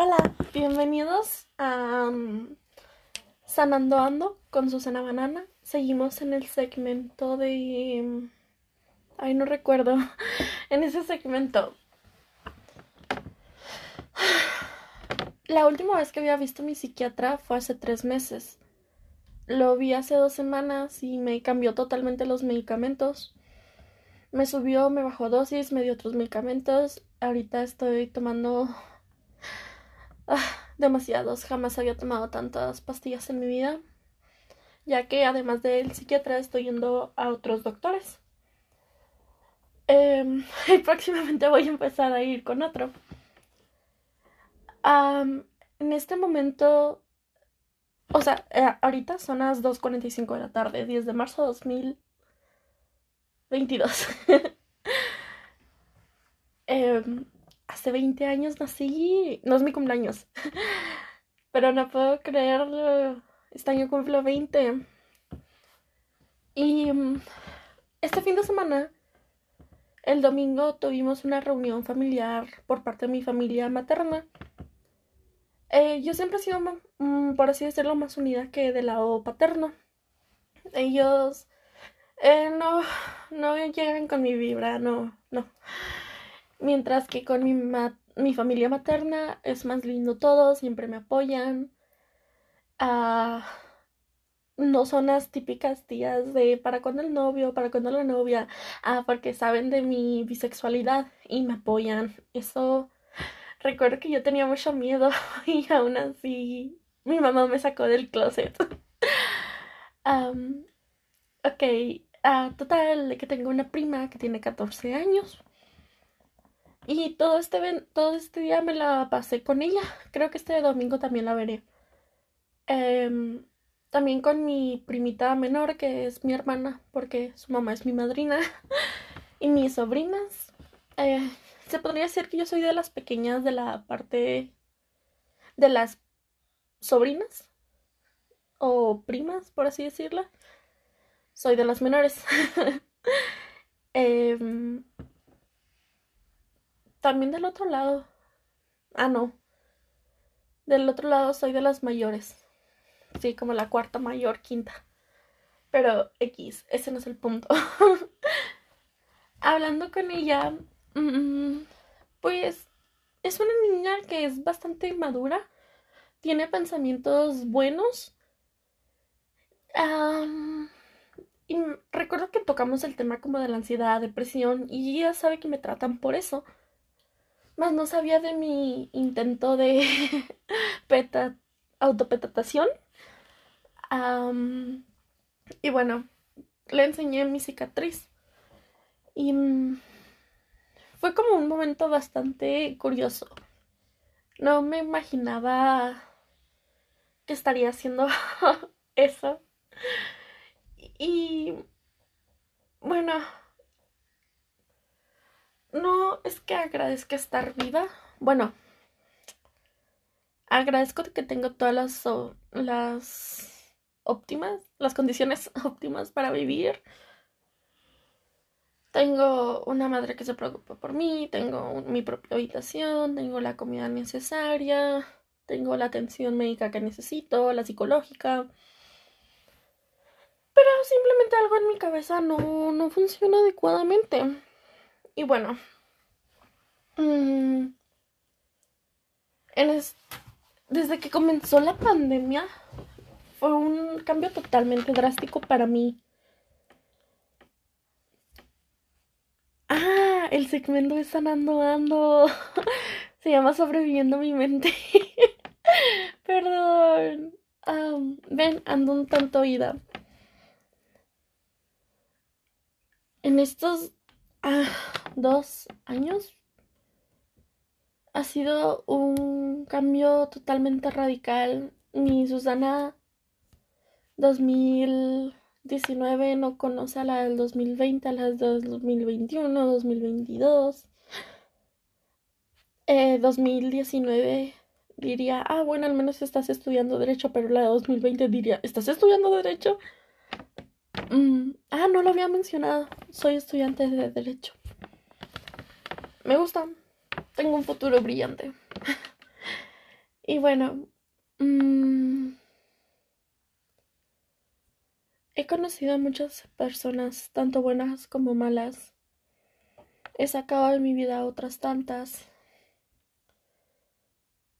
Hola, bienvenidos a um, Sanando Ando con Susana Banana. Seguimos en el segmento de... um, Ay, no recuerdo. En ese segmento. La última vez que había visto a mi psiquiatra fue hace tres meses. Lo vi hace dos semanas y me cambió totalmente los medicamentos. Me subió, me bajó dosis, me dio otros medicamentos. Ahorita estoy tomando ah, demasiados. Jamás había tomado tantas pastillas en mi vida. Ya que además del psiquiatra estoy yendo a otros doctores. Em, y próximamente voy a empezar a ir con otro. En este momento, o sea, eh, ahorita son las 2.45 de la tarde, 10 de marzo de 2022. Em, hace 20 años nací, no es mi cumpleaños, pero no puedo creerlo. Este año cumplo 20. Y mm, este fin de semana, el domingo, tuvimos una reunión familiar por parte de mi familia materna. Eh, yo siempre he sido, mm, por así decirlo, más unida que del lado paterno. Ellos eh, no, no llegan con mi vibra, no, no. Mientras que con mi, ma- mi familia materna es más lindo todo, siempre me apoyan. Ah, no son las típicas tías de para cuándo el novio, para cuándo la novia. Ah, porque saben de mi bisexualidad y me apoyan. Eso, recuerdo que yo tenía mucho miedo y aún así mi mamá me sacó del closet. Am, ok, ah, total, que tengo una prima que tiene 14 años. Y todo este, todo este día me la pasé con ella. Creo que este domingo también la veré. Em, también con mi primita menor, que es mi hermana, porque su mamá es mi madrina. Y mis sobrinas. Eh, se podría decir que yo soy de las pequeñas de la parte de las sobrinas o primas, por así decirlo. Soy de las menores. Em, también del otro lado. Ah, no. Del otro lado soy de las mayores. Sí, como la cuarta mayor, quinta. Pero X, ese no es el punto. Hablando con ella, mm, pues es una niña que es bastante madura, tiene pensamientos buenos. Y recuerdo que tocamos el tema como de la ansiedad, depresión, y ella sabe que me tratan por eso. Más no sabía de mi intento de peta, autopetatación. Y bueno, le enseñé mi cicatriz. Y mm, fue como un momento bastante curioso. No me imaginaba que estaría haciendo eso. Y bueno, no es que agradezca estar viva. Bueno, agradezco de que tengo todas las, las óptimas, las condiciones óptimas para vivir. Tengo una madre que se preocupa por mí, tengo mi propia habitación, tengo la comida necesaria, tengo la atención médica que necesito, la psicológica, pero simplemente algo en mi cabeza no, no funciona adecuadamente. Y bueno, mm, en es- desde que comenzó la pandemia fue un cambio totalmente drástico para mí. Ah, el segmento de Sanando Ando. Se llama Sobreviviendo mi mente. Perdón. Ven, ando un tanto oída. En estos ah, dos años ha sido un cambio totalmente radical. Mi Susana 2019 no conoce a la del 2020, a la del 2021, 2022. Eh, 2019 diría, ah, bueno, al menos estás estudiando derecho, pero la de 2020 diría, ¿estás estudiando derecho? Mm, ah, no lo había mencionado. Soy estudiante de derecho. Me gusta. Tengo un futuro brillante. Y bueno, mm, he conocido a muchas personas, tanto buenas como malas. He sacado de mi vida otras tantas.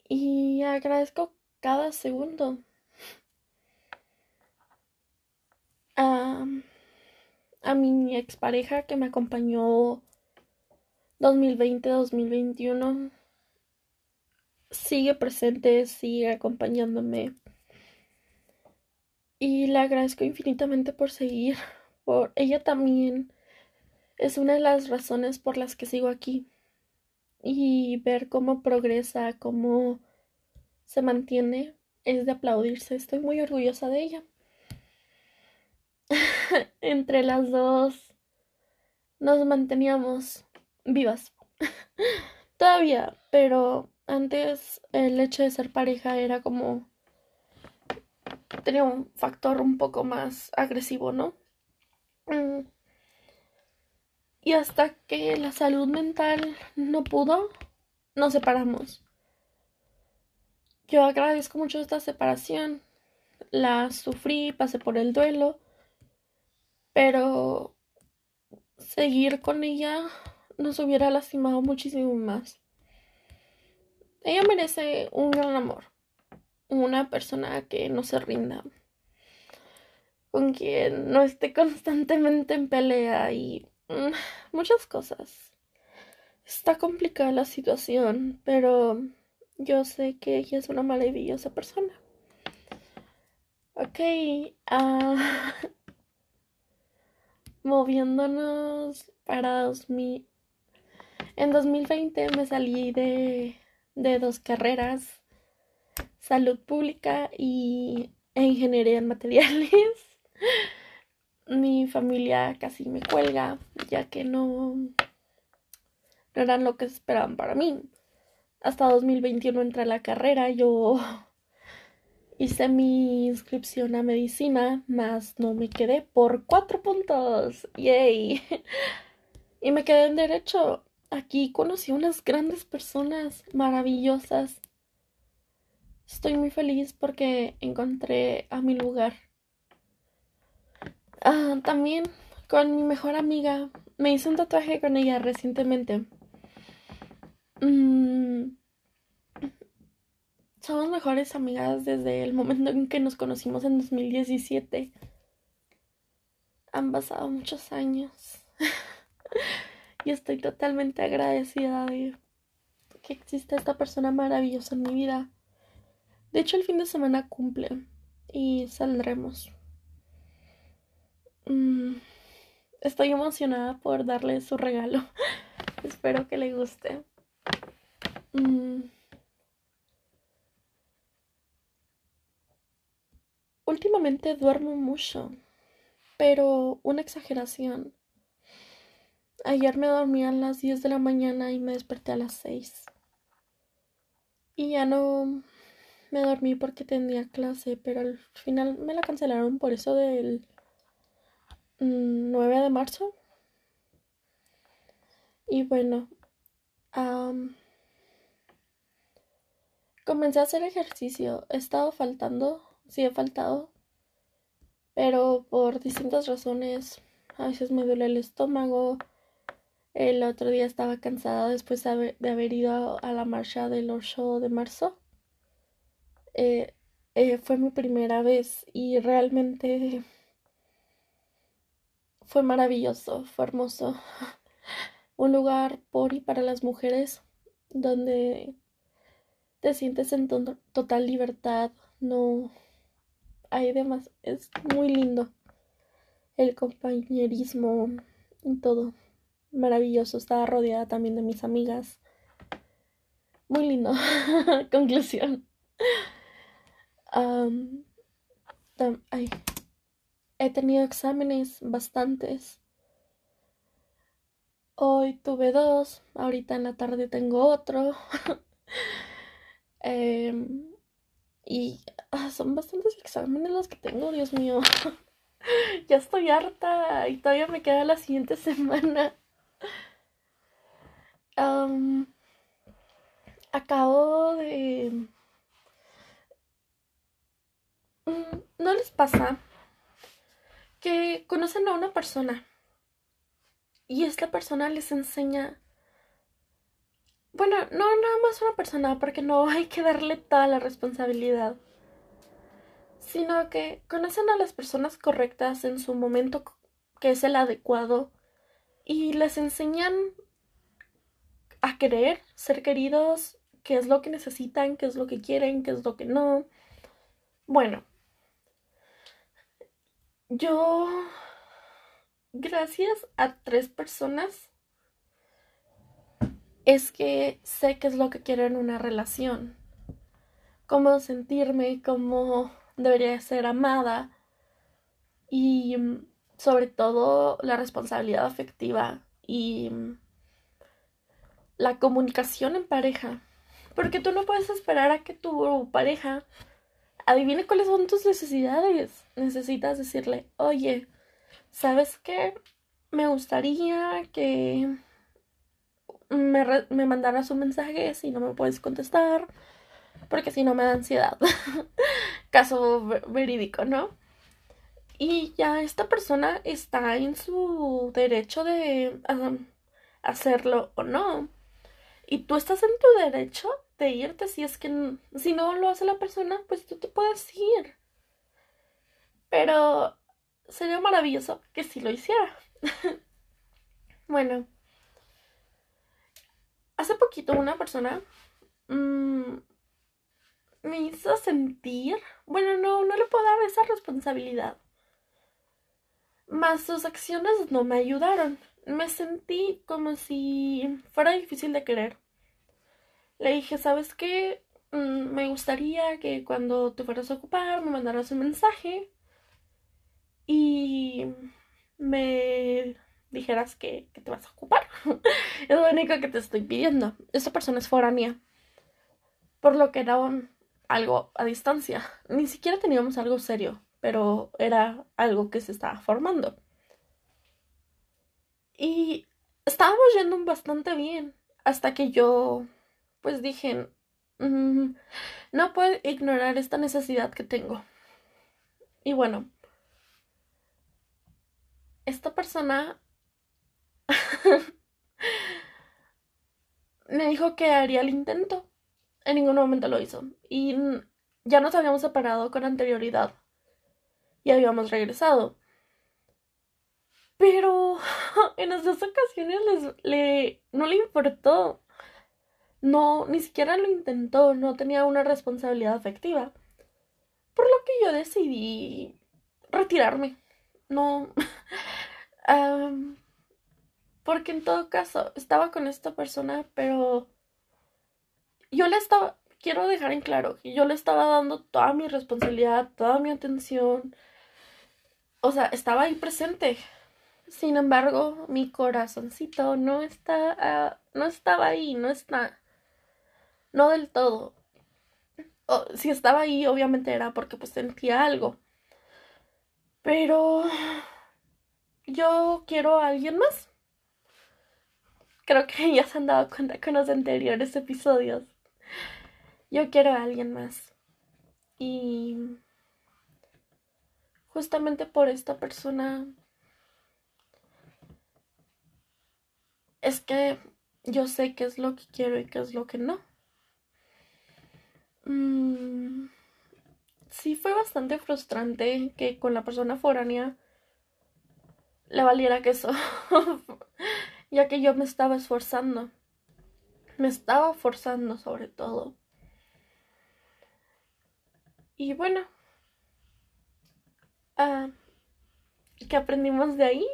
Y agradezco cada segundo. A, a mi expareja que me acompañó 2020-2021 sigue presente, sigue acompañándome. Y le agradezco infinitamente por seguir. Por ella también es una de las razones por las que sigo aquí. Y ver cómo progresa, cómo se mantiene, es de aplaudirse. Estoy muy orgullosa de ella. Entre las dos nos manteníamos vivas. Todavía, pero antes el hecho de ser pareja era como tenía un factor un poco más agresivo, ¿no? Mm. Y hasta que la salud mental no pudo, nos separamos. Yo agradezco mucho esta separación. La sufrí, pasé por el duelo, pero seguir con ella nos hubiera lastimado muchísimo más. Ella merece un gran amor, una persona que no se rinda, con quien no esté constantemente en pelea y mm, muchas cosas. Está complicada la situación, pero yo sé que ella es una maravillosa persona. Ok, uh, moviéndonos para 2000. En 2020 me salí de de dos carreras, salud pública y e ingeniería en materiales. Mi familia casi me cuelga, ya que no, no eran lo que esperaban para mí. Hasta 2021 entré a la carrera, yo hice mi inscripción a medicina, más no me quedé por cuatro puntos. ¡Yay! Y me quedé en derecho. Aquí conocí unas grandes personas maravillosas. Estoy muy feliz porque encontré a mi lugar. Ah, también con mi mejor amiga. Me hice un tatuaje con ella recientemente. Mm, somos mejores amigas desde el momento en que nos conocimos en 2017. Han pasado muchos años. y estoy totalmente agradecida de que exista esta persona maravillosa en mi vida. De hecho, el fin de semana cumple y saldremos. Mm, estoy emocionada por darle su regalo. Espero que le guste. Mm. Últimamente duermo mucho, pero una exageración. Ayer me dormí a las 10 de la mañana y me desperté a las 6. Y ya no me dormí porque tenía clase, pero al final me la cancelaron por eso del 9 de marzo. Y bueno, comencé a hacer ejercicio. He estado faltando, sí he faltado, pero por distintas razones. A veces me duele el estómago, el otro día estaba cansada después de haber, ido a la marcha del 8 de marzo. Eh, eh, fue mi primera vez y realmente fue maravilloso, fue hermoso. Un lugar por y para las mujeres donde te sientes en total libertad, no hay demás, es muy lindo el compañerismo y todo maravilloso. Estaba rodeada también de mis amigas. Muy lindo. Conclusión. He tenido exámenes bastantes. Hoy tuve dos. Ahorita en la tarde tengo otro. Em, y ah, son bastantes exámenes los que tengo, Dios mío. ya estoy harta y todavía me queda la siguiente semana Acabo de... Mm, ¿No les pasa que conocen a una persona y esta persona les enseña... Bueno, no nada más una persona, porque no hay que darle toda la responsabilidad, sino que conocen a las personas correctas en su momento que es el adecuado y les enseñan a querer, ser queridos, qué es lo que necesitan, qué es lo que quieren, qué es lo que no. Bueno, yo, gracias a tres personas, es que sé qué es lo que quiero en una relación, cómo sentirme, cómo debería ser amada y mm, sobre todo la responsabilidad afectiva y mm, la comunicación en pareja. Porque tú no puedes esperar a que tu pareja adivine cuáles son tus necesidades. Necesitas decirle, oye, ¿sabes qué? Me gustaría que me, me mandaras un mensaje si no me puedes contestar, porque si no me da ansiedad. Caso verídico, ¿no? Y ya esta persona está en su derecho de hacerlo o no. Y tú estás en tu derecho de irte si es que si no lo hace la persona, pues tú te puedes ir. Pero sería maravilloso que si lo hiciera. bueno, hace poquito una persona mm, me hizo sentir, bueno, no, no le puedo dar esa responsabilidad. Más sus acciones no me ayudaron. Me sentí como si fuera difícil de querer. Le dije, ¿sabes qué? Mm, me gustaría que cuando te fueras a ocupar me mandaras un mensaje y me dijeras que, te vas a ocupar. es lo único que te estoy pidiendo. Esa persona es foránea. Por lo que era algo a distancia. Ni siquiera teníamos algo serio, pero era algo que se estaba formando. Y estábamos yendo bastante bien. Hasta que yo, pues dije, mm, no puedo ignorar esta necesidad que tengo. Y bueno, esta persona me dijo que haría el intento. En ningún momento lo hizo. Y ya nos habíamos separado con anterioridad. Y habíamos regresado. Pero en esas ocasiones le, no le importó. No, ni siquiera lo intentó. No tenía una responsabilidad afectiva. Por lo que yo decidí retirarme. No. Porque en todo caso, estaba con esta persona, pero yo le estaba, quiero dejar en claro que yo le estaba dando toda mi responsabilidad, toda mi atención. O sea, estaba ahí presente. Sin embargo, mi corazoncito no está, ah, no estaba ahí, no está, no del todo. si estaba ahí, obviamente era porque pues sentía algo. Pero yo quiero a alguien más. Creo que ya se han dado cuenta con los anteriores episodios. Yo quiero a alguien más. Y justamente por esta persona es que yo sé qué es lo que quiero y qué es lo que no. Mm, sí fue bastante frustrante que con la persona foránea le valiera que eso ya que yo me estaba esforzando. Me estaba forzando sobre todo. Y bueno, uh, ¿qué aprendimos de ahí?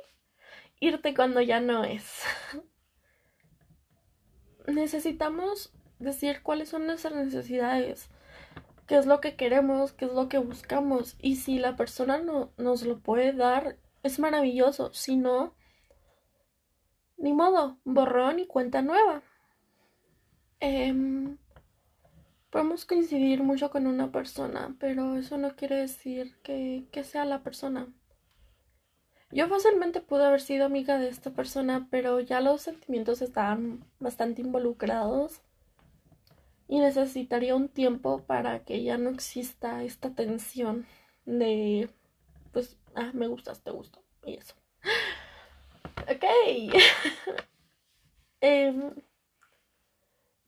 Irte cuando ya no es. Necesitamos decir cuáles son nuestras necesidades, qué es lo que queremos, qué es lo que buscamos. Y si la persona no nos lo puede dar, es maravilloso. Si no, ni modo, borrón y cuenta nueva. Em, podemos coincidir mucho con una persona, pero eso no quiere decir que, que sea la persona. Yo fácilmente pude haber sido amiga de esta persona, pero ya los sentimientos estaban bastante involucrados y necesitaría un tiempo para que ya no exista esta tensión de, pues, ah, me gustas, te gusto, y eso. Ok. Em,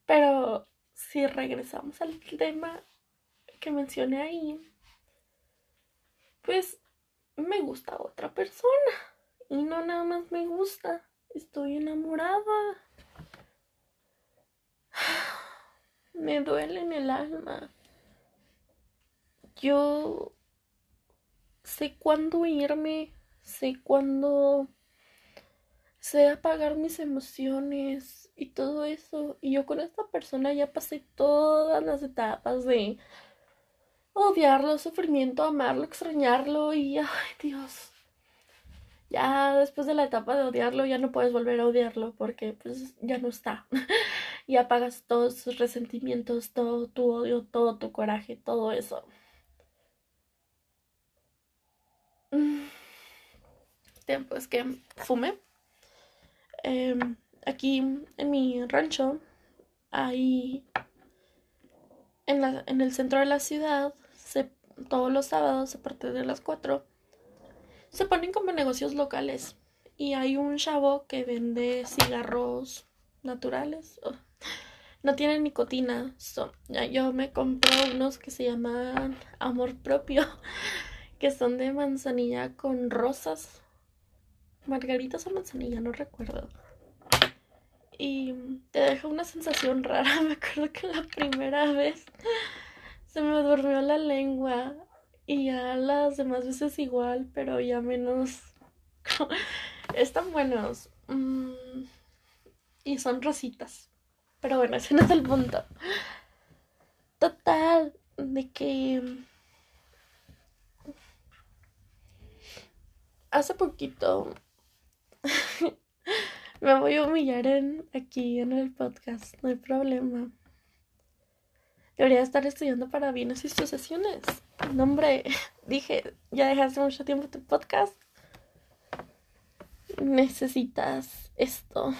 pero si regresamos al tema que mencioné ahí, pues me gusta otra persona. Y no nada más me gusta, estoy enamorada. Me duele en el alma. Yo sé cuándo irme, sé cuándo sé apagar mis emociones y todo eso. Y yo con esta persona ya pasé todas las etapas de odiarlo, sufrimiento, amarlo, extrañarlo y ay Dios. Ya después de la etapa de odiarlo ya no puedes volver a odiarlo porque pues ya no está. y apagas todos sus resentimientos, todo tu odio, todo tu coraje, todo eso. Tiempo es que fumé Em, aquí en mi rancho, ahí en, la, en el centro de la ciudad, todos los sábados a partir de las 4, se ponen como negocios locales. Y hay un chavo que vende cigarros naturales. no tienen nicotina. yo me compro unos que se llaman Amor Propio, que son de manzanilla con rosas margaritas o manzanilla, no recuerdo. Y te deja una sensación rara. Me acuerdo que la primera vez se me durmió la lengua y ya las demás veces igual, pero ya menos. Están buenos. Mm, y son rositas. Pero bueno, ese no es el punto. Total, de que hace poquito Me voy a humillar en, aquí en el podcast, no hay problema. Debería estar estudiando para bienes y sucesiones. No, hombre, dije, ya dejaste mucho tiempo tu podcast. Necesitas esto.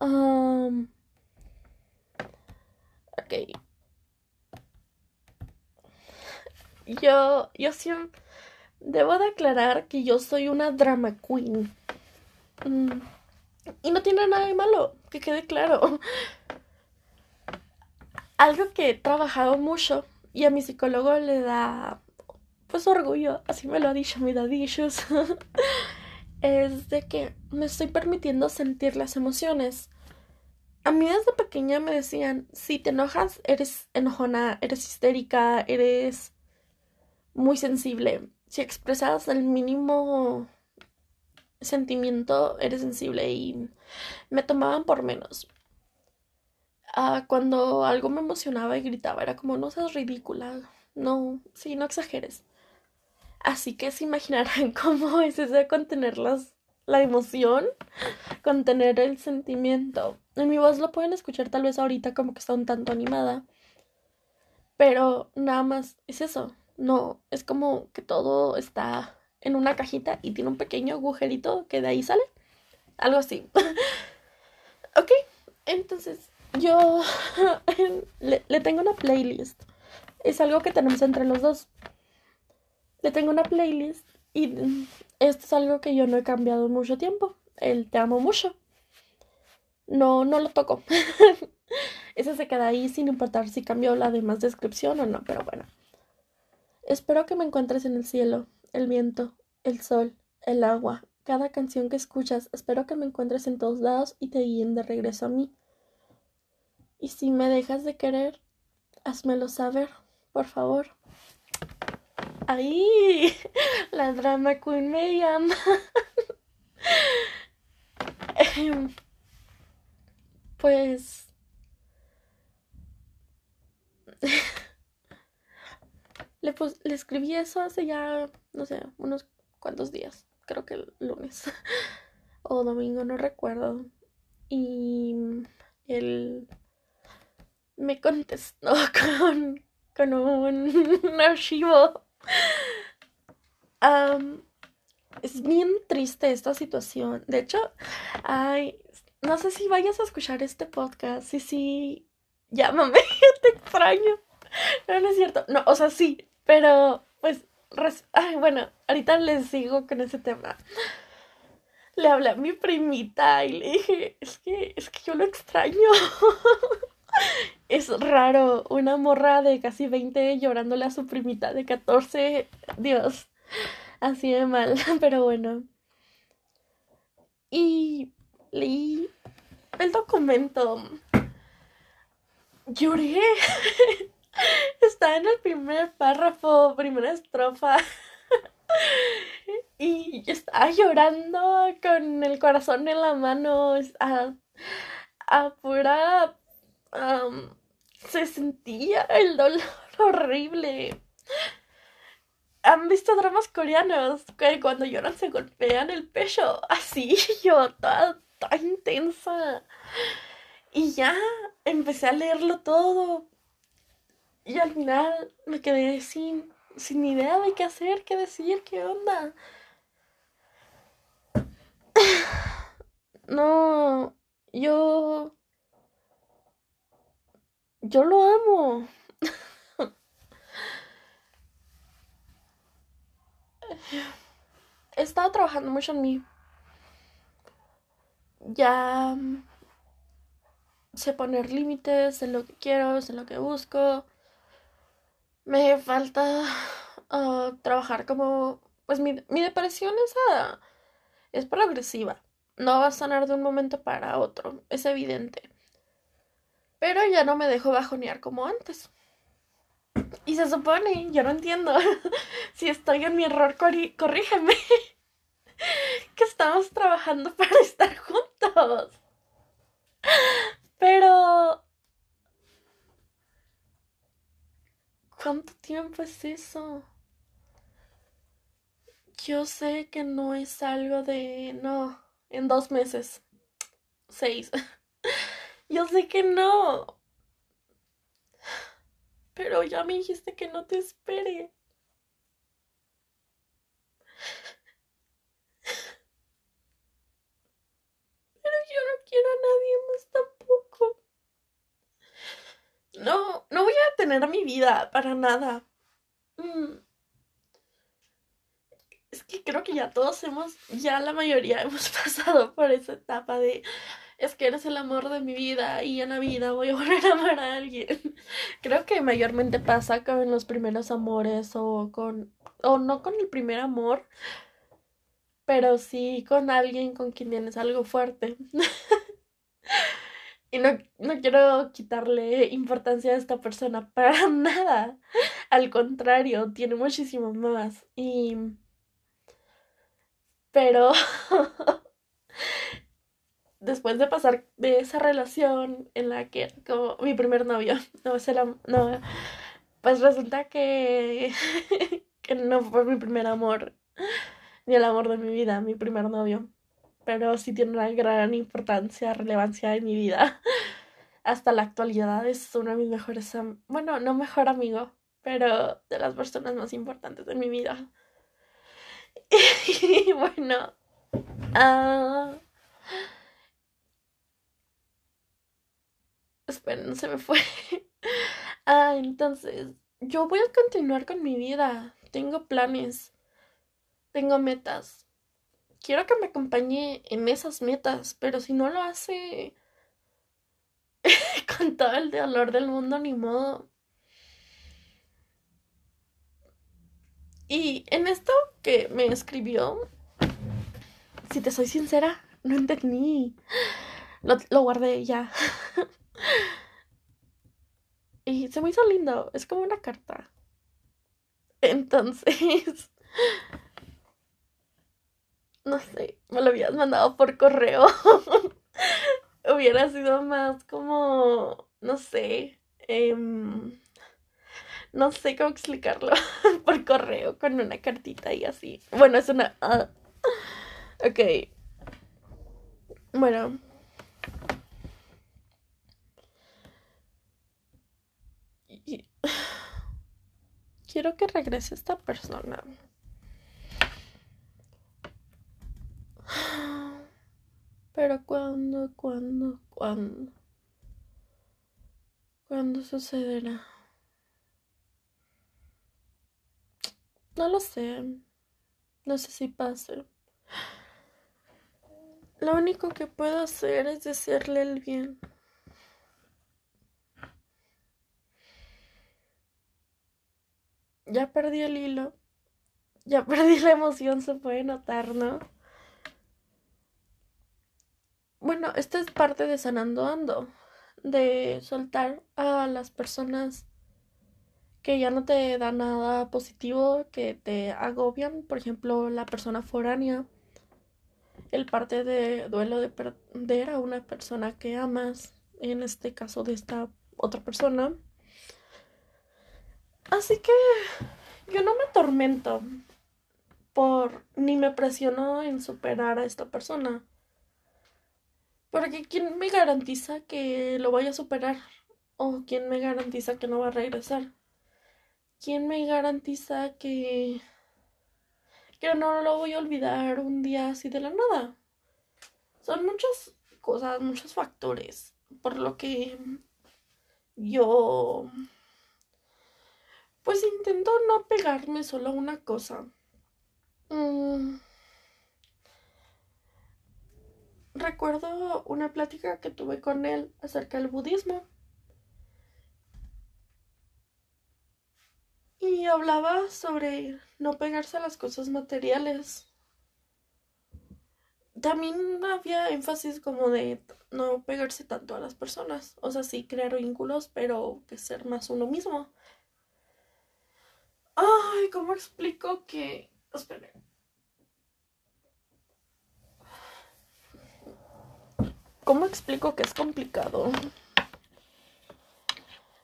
Um, ok. Yo, yo siempre... Debo de aclarar que yo soy una drama queen. Mm. Y no tiene nada de malo, que quede claro. Algo que he trabajado mucho y a mi psicólogo le da, pues, orgullo, así me lo ha dicho mi dadillos, es de que me estoy permitiendo sentir las emociones. A mí desde pequeña me decían, si te enojas, eres enojona, eres histérica, eres muy sensible. Si expresas el mínimo sentimiento eres sensible y me tomaban por menos. Ah, cuando algo me emocionaba y gritaba, era como, no seas ridícula, no, sí, no exageres. Así que se imaginarán cómo es eso contener la emoción, contener el sentimiento. En mi voz lo pueden escuchar tal vez ahorita como que está un tanto animada, pero nada más es eso, no, es como que todo está en una cajita y tiene un pequeño agujerito que de ahí sale. Algo así. ok, entonces yo le, le, tengo una playlist. Es algo que tenemos entre los dos. Le tengo una playlist y esto es algo que yo no he cambiado en mucho tiempo. El te amo mucho. No, no lo toco. Ese se queda ahí sin importar si cambió la demás descripción o no, pero bueno. Espero que me encuentres en el cielo el viento, el sol, el agua, cada canción que escuchas, espero que me encuentres en todos lados y te guíen de regreso a mí. Y si me dejas de querer, házmelo saber, por favor. Ahí, la drama queen me llama. pues... Le, le escribí eso hace ya, no sé, unos cuantos días. Creo que el lunes o domingo, no recuerdo. Y él me contestó con, con un, archivo. es bien triste esta situación. De hecho, ay, no sé si vayas a escuchar este podcast. Sí, sí, llámame, te extraño. No, no es cierto. No, o sea, sí, pero, pues, Ay, bueno, ahorita les sigo con ese tema. Le hablé a mi primita y le dije, es que, es que yo lo extraño. Es raro, una morra de casi 20 llorándole a su primita de 14. Dios, así de mal, pero bueno. Y leí el documento. Lloré. Está en el primer párrafo, primera estrofa. y estaba llorando con el corazón en la mano. A, a pura. Se sentía el dolor horrible. ¿Han visto dramas coreanos? Que cuando lloran se golpean el pecho. Así, yo, toda, toda intensa. Y ya empecé a leerlo todo. Y al final me quedé sin, sin idea de qué hacer, qué decir, qué onda. No, yo... Yo lo amo. He estado trabajando mucho en mí. Ya sé poner límites en lo que quiero, en lo que busco. Me falta ah, trabajar como... Pues mi, depresión es, ah, es progresiva. No va a sanar de un momento para otro, es evidente. Pero ya no me dejo bajonear como antes. Y se supone, yo no entiendo. si estoy en mi error, corrígeme. que estamos trabajando para estar juntos. Pero ¿Cuánto tiempo es eso? Yo sé que no es algo de... No, en dos meses. Seis. Yo sé que no. Pero ya me dijiste que no te espere. Pero yo no quiero a nadie más tampoco. No, no voy a tener mi vida para nada. Mm. Es que creo que ya todos hemos, ya la mayoría hemos pasado por esa etapa de es que eres el amor de mi vida y en la vida voy a volver a amar a alguien. Creo que mayormente pasa con los primeros amores o con, o no con el primer amor, pero sí con alguien con quien tienes algo fuerte. Y no, no quiero quitarle importancia a esta persona para nada. Al contrario, tiene muchísimo más. Y. Pero. Después de pasar de esa relación en la que como mi primer novio, no es el no, pues resulta que que no fue mi primer amor ni el amor de mi vida, mi primer novio pero sí tiene una gran importancia, relevancia en mi vida. Hasta la actualidad es uno de mis mejores, bueno, no mejor amigo, pero de las personas más importantes de mi vida. y bueno, uh... esperen, se me fue. ah, entonces, yo voy a continuar con mi vida. Tengo planes, tengo metas quiero que me acompañe en esas metas, pero si no lo hace con todo el dolor del mundo, ni modo. Y en esto que me escribió, si te soy sincera, no entendí. Lo guardé ya. se me hizo lindo. Es como una carta. Entonces, no sé, me lo habías mandado por correo. Hubiera sido más como, no sé, em, no sé cómo explicarlo por correo con una cartita y así. Bueno, es una... Ah. ok. Bueno. Quiero que regrese esta persona. Pero ¿cuándo, cuándo, cuándo? ¿Cuándo sucederá? No lo sé. No sé si pase. Lo único que puedo hacer es decirle el bien. Ya perdí el hilo. Ya perdí la emoción, se puede notar, ¿no? Bueno, esta es parte de sanando ando, de soltar a las personas que ya no te dan nada positivo, que te agobian, por ejemplo, la persona foránea, el parte de duelo de perder a una persona que amas, en este caso de esta otra persona. Así que yo no me atormento por ni me presiono en superar a esta persona. Porque ¿quién me garantiza que lo vaya a superar? ¿O quién me garantiza que no va a regresar? ¿Quién me garantiza que que no lo voy a olvidar un día así de la nada? Son muchas cosas, muchos factores por lo que yo pues intento no pegarme solo a una cosa. Mm. Recuerdo una plática que tuve con él acerca del budismo. Y hablaba sobre no pegarse a las cosas materiales. También había énfasis como de no pegarse tanto a las personas. O sea, sí crear vínculos, pero que ser más uno mismo. Ay, ¿cómo explico que... Esperen. ¿Cómo explico que es complicado?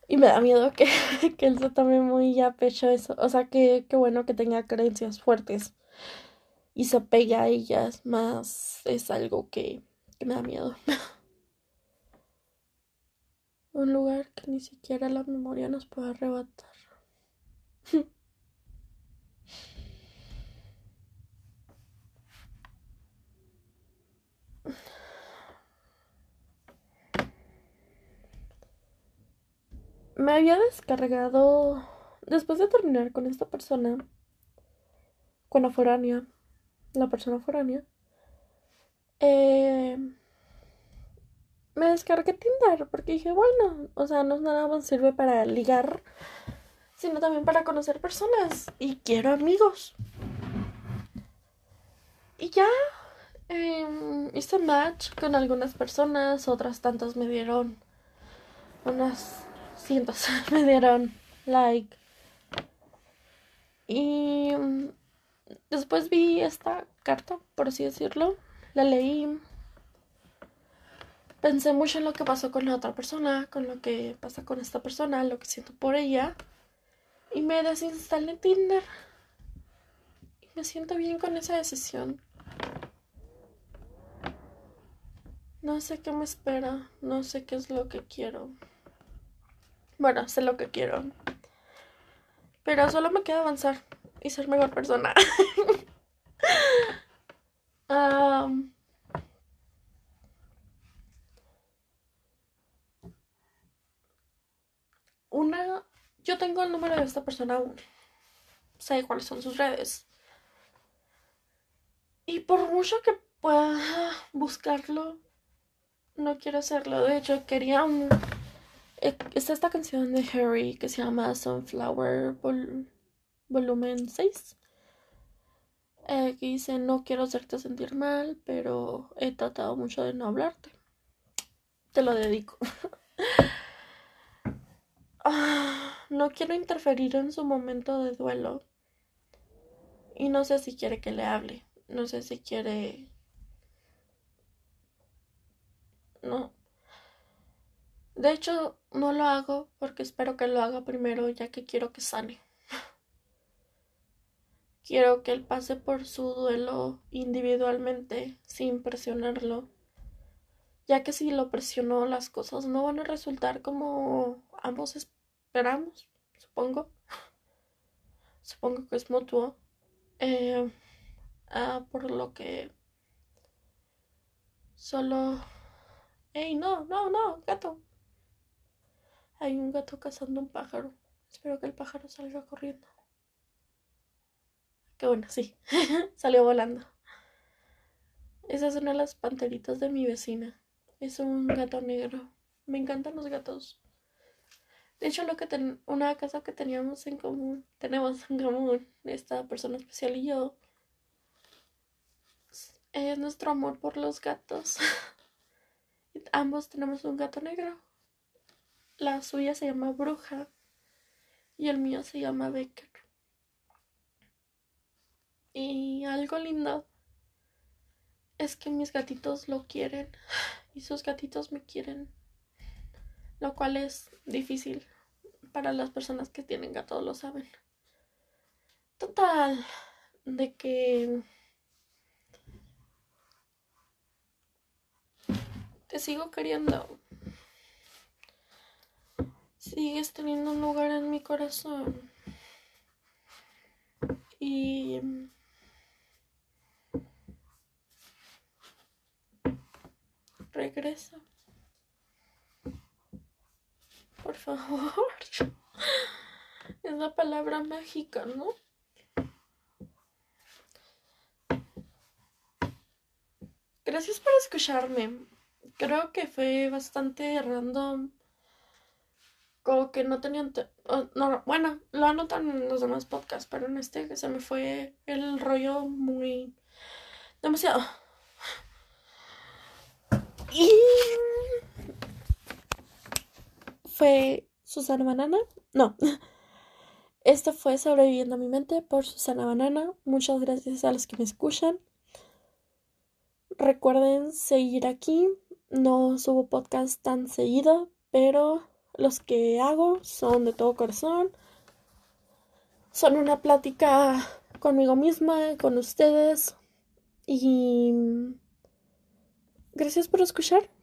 Y me da miedo que, que él se tome muy a pecho eso. O sea, que, que bueno que tenga creencias fuertes y se pegue a ellas, más es algo que, que me da miedo. Un lugar que ni siquiera la memoria nos puede arrebatar. me había descargado después de terminar con esta persona, con la foránea, la persona foránea, eh, me descargué Tinder porque dije, bueno, o sea, no nada más sirve para ligar, sino también para conocer personas y quiero amigos. Y ya eh, hice match con algunas personas, otras tantas me dieron unas cientos me dieron like. Y mm, después vi esta carta, por así decirlo. La leí. Pensé mucho en lo que pasó con la otra persona, con lo que pasa con esta persona, lo que siento por ella. Y me desinstalé Tinder. Y me siento bien con esa decisión. No sé qué me espera, no sé qué es lo que quiero. Bueno, sé lo que quiero. Pero solo me queda avanzar y ser mejor persona. una. Yo tengo el número de esta persona aún. Sé cuáles son sus redes. Y por mucho que pueda buscarlo, no quiero hacerlo. De hecho, quería un está esta canción de Harry que se llama Sunflower Volumen 6. Eh, que dice, no quiero hacerte sentir mal, pero he tratado mucho de no hablarte. Te lo dedico. Ah, no quiero interferir en su momento de duelo. Y no sé si quiere que le hable. No sé si quiere... No, de hecho, no lo hago porque espero que lo haga primero, ya que quiero que sane. quiero que él pase por su duelo individualmente, sin presionarlo, ya que si lo presionó las cosas no van a resultar como ambos esperamos, supongo. Supongo que es mutuo. Eh, ah, por lo que solo... ¡Ey, no, no, no, gato! Hay un gato cazando un pájaro. Espero que el pájaro salga corriendo. qué bueno, sí. Salió volando. Esa es una de las panteritas de mi vecina. Es un gato negro. Me encantan los gatos. De hecho, lo que ten una casa que teníamos en común, tenemos en común, esta persona especial y yo, es nuestro amor por los gatos. Ambos tenemos un gato negro. La suya se llama Bruja y el mío se llama Becker. Y algo lindo es que mis gatitos lo quieren y sus gatitos me quieren, lo cual es difícil para las personas que tienen gatos, lo saben. Total, de que te sigo queriendo. Sigues teniendo un lugar en mi corazón. Y regresa. Por favor. Es la palabra mágica, ¿no? Gracias por escucharme. Creo que fue bastante random. Como que no tenían... No, bueno, lo anotan en los demás podcasts, pero en este se me fue el rollo muy... demasiado. Y fue Susana Banana. No. Esto fue Sobreviviendo a mi mente por Susana Banana. Muchas gracias a los que me escuchan. Recuerden seguir aquí. No subo podcast tan seguido, pero los que hago son de todo corazón. Son una plática conmigo misma, con ustedes. Y gracias por escuchar.